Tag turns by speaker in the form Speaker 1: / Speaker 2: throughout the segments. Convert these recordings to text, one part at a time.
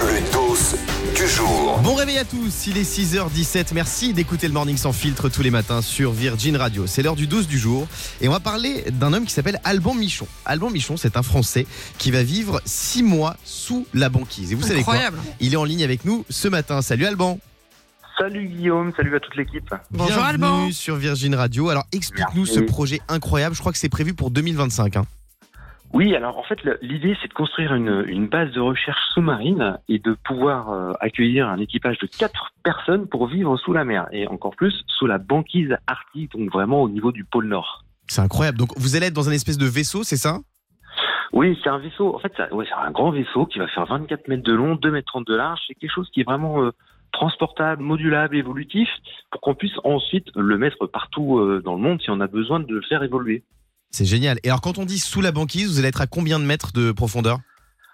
Speaker 1: Le dos du jour.
Speaker 2: Bon réveil à tous, il est 6h17. Merci d'écouter le Morning sans filtre tous les matins sur Virgin Radio. C'est l'heure du 12 du jour et on va parler d'un homme qui s'appelle Alban Michon. Alban Michon, c'est un Français qui va vivre 6 mois sous la banquise. Et vous savez quoi
Speaker 3: Incroyable.
Speaker 2: Il est en ligne avec nous ce matin. Salut Alban.
Speaker 4: Salut Guillaume, salut à toute l'équipe.
Speaker 3: Bonjour,
Speaker 2: Bienvenue
Speaker 3: Alban.
Speaker 2: sur Virgin Radio. Alors explique-nous ce projet incroyable. Je crois que c'est prévu pour 2025. hein.
Speaker 4: Oui, alors en fait, l'idée c'est de construire une, une base de recherche sous-marine et de pouvoir euh, accueillir un équipage de quatre personnes pour vivre sous la mer et encore plus sous la banquise arctique, donc vraiment au niveau du pôle Nord.
Speaker 2: C'est incroyable. Donc vous allez être dans un espèce de vaisseau, c'est ça?
Speaker 4: Oui, c'est un vaisseau, en fait, ouais, c'est un grand vaisseau qui va faire 24 mètres de long, 2 mètres 30 de large. C'est quelque chose qui est vraiment euh, transportable, modulable, évolutif, pour qu'on puisse ensuite le mettre partout euh, dans le monde si on a besoin de le faire évoluer.
Speaker 2: C'est génial. Et alors quand on dit sous la banquise, vous allez être à combien de mètres de profondeur?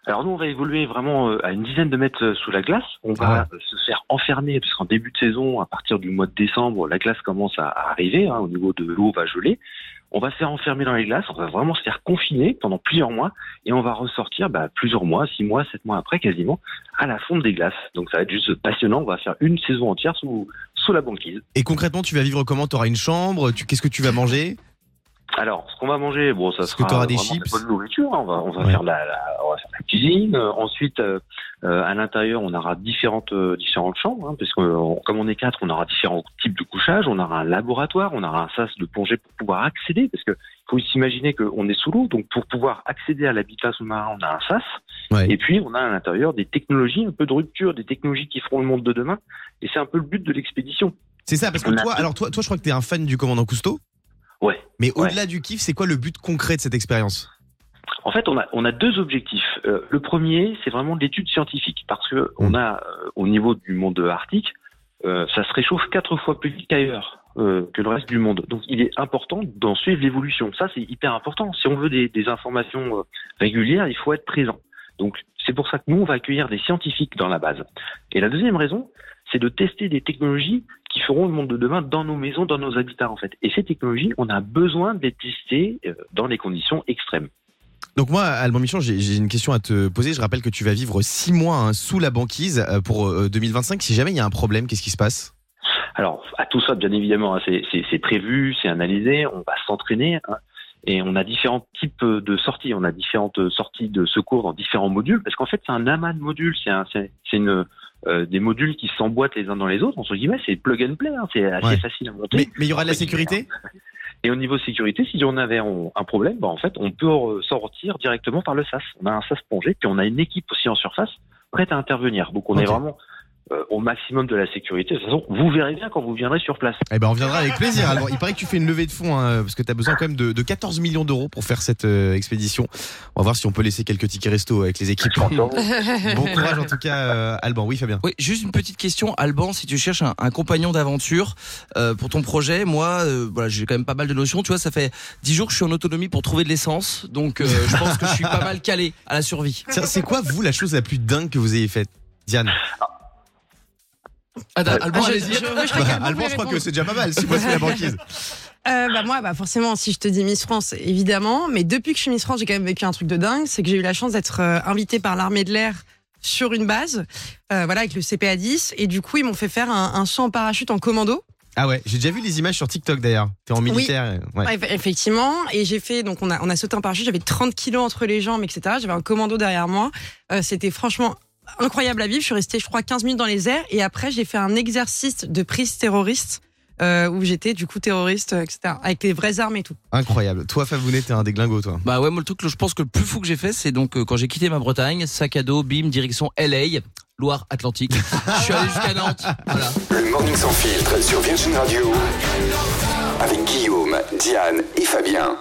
Speaker 4: Alors nous, on va évoluer vraiment euh, à une dizaine de mètres euh, sous la glace. On
Speaker 2: Ah
Speaker 4: va euh, se faire enfermer, puisqu'en début de saison, à partir du mois de décembre, la glace commence à arriver, hein, au niveau de l'eau va geler. On va se faire enfermer dans les glaces, on va vraiment se faire confiner pendant plusieurs mois, et on va ressortir bah, plusieurs mois, six mois, sept mois après quasiment, à la fonte des glaces. Donc ça va être juste passionnant, on va faire une saison entière sous, sous la banquise.
Speaker 2: Et concrètement, tu vas vivre comment? Tu auras une chambre? Qu'est-ce que tu vas manger?
Speaker 4: Alors, ce qu'on va manger, bon, ça sera
Speaker 2: des
Speaker 4: de
Speaker 2: chips
Speaker 4: la bonne nourriture. On va, on va
Speaker 2: Ouais.
Speaker 4: faire la, la- on va faire la cuisine. Ensuite, euh, euh, à l'intérieur, on aura différentes, euh, différentes chambres, hein, parce que comme on est quatre, on aura différents types de couchage. On aura un laboratoire, on aura un sas de plongée pour pouvoir accéder, parce que faut s'imaginer qu'on est sous l'eau, donc pour pouvoir accéder à l'habitat sous-marin, on a un sas.
Speaker 2: Ouais.
Speaker 4: Et puis, on a à l'intérieur des technologies, un peu de rupture, des technologies qui feront le monde de demain. Et c'est un peu le but de l'expédition.
Speaker 2: C'est ça, parce que
Speaker 4: On
Speaker 2: toi, alors toi, toi, je crois que t'es un fan du commandant Cousteau.
Speaker 4: Ouais.
Speaker 2: Mais
Speaker 4: Ouais.
Speaker 2: au-delà du kiff, c'est quoi le but concret de cette expérience?
Speaker 4: En fait, on a, on a deux objectifs. Euh, le premier, c'est vraiment l'étude scientifique, parce que
Speaker 2: Mm.
Speaker 4: on a, euh, au niveau du monde arctique, euh, ça se réchauffe quatre fois plus vite qu'ailleurs, que le reste du monde. Donc, il est important d'en suivre l'évolution. Ça, c'est hyper important. Si on veut des, des informations régulières, il faut être présent. Donc, c'est pour ça que nous, on va accueillir des scientifiques dans la base. Et la deuxième raison, c'est de tester des technologies qui feront le monde de demain dans nos maisons, dans nos habitats, en fait. Et ces technologies, on a besoin de les tester euh, dans les conditions extrêmes.
Speaker 2: Donc moi, Alban Michon, j'ai une question à te poser. Je rappelle que tu vas vivre six mois hein, sous la banquise euh, pour euh, 2025. Si jamais il y a un problème, qu'est-ce qui se passe?
Speaker 4: Alors, à tout ça, bien évidemment, hein, c'est- prévu, c'est analysé, on va s'entraîner. hein, et on a différents types de sorties. On a différentes sorties de secours dans différents modules, parce qu'en fait, c'est un amas de modules. C'est un- une euh, des modules qui s'emboîtent les uns dans les autres. Entre guillemets, c'est plug and play. hein, c'est assez
Speaker 2: Ouais.
Speaker 4: facile à monter.
Speaker 2: mais, mais il y aura de la sécurité?
Speaker 4: Et au niveau sécurité, si on avait un problème, bah, en fait, on peut sortir directement par le SAS. On a un SAS plongé, puis on a une équipe aussi en surface prête à intervenir. Donc, on est vraiment euh, au maximum de la sécurité. De toute façon, vous verrez bien quand vous viendrez sur place.
Speaker 2: Eh ben, on viendra avec plaisir. Alban. Il paraît que tu fais une levée de fonds hein, parce que tu as besoin quand même de, de 14 millions d'euros pour faire cette euh, expédition. On va voir si on peut laisser quelques tickets resto avec les équipes. Bon courage en tout cas, euh, Alban. Oui, Fabien.
Speaker 5: Oui, juste une petite question, Alban, si tu cherches un, un compagnon d'aventure euh, pour ton projet, moi, euh, voilà, j'ai quand même pas mal de notions. Tu vois, ça fait 10 jours que je suis en autonomie pour trouver de l'essence, donc euh, je pense que je suis pas mal calé à la survie.
Speaker 2: C'est quoi vous la chose la plus dingue que vous ayez faite, Diane?
Speaker 5: Attends, Alban,
Speaker 3: Ah, je-
Speaker 5: allez-y.
Speaker 3: je-
Speaker 2: Bah, Alban, je crois que c'est déjà pas mal. Six mois sous la banquise.
Speaker 3: Euh, bah moi, bah forcément, si je te dis Miss France, évidemment. Mais depuis que je suis Miss France, j'ai quand même vécu un truc de dingue. C'est que j'ai eu la chance d'être euh, invitée par l'armée de l'air sur une base, euh, voilà, avec le CPA 10. Et du coup, ils m'ont fait faire un, un saut en parachute en commando.
Speaker 2: Ah ouais, j'ai déjà vu les images sur TikTok d'ailleurs. T'es en militaire.
Speaker 3: Ouais, eff- effectivement. Et j'ai fait, donc on a, on a sauté en parachute. J'avais 30 kilos entre les jambes, etc. J'avais un commando derrière moi. Euh, C'était franchement incroyable à vivre. Je suis restée, je crois, 15 minutes dans les airs. Et après, j'ai fait un exercice de prise terroriste. euh, où j'étais du coup terroriste, euh, etc. Avec les vraies armes et tout.
Speaker 2: Incroyable. Toi, Favounet, t'es un déglingo, toi.
Speaker 5: Bah ouais, moi le truc que je pense que le plus fou que j'ai fait, c'est donc euh, quand j'ai quitté ma Bretagne, sac à dos, bim, direction LA, Loire-Atlantique. Je suis allé jusqu'à Nantes. Voilà.
Speaker 1: Le Morning sans filtre sur Virgin Radio. Avec Guillaume, Diane et Fabien.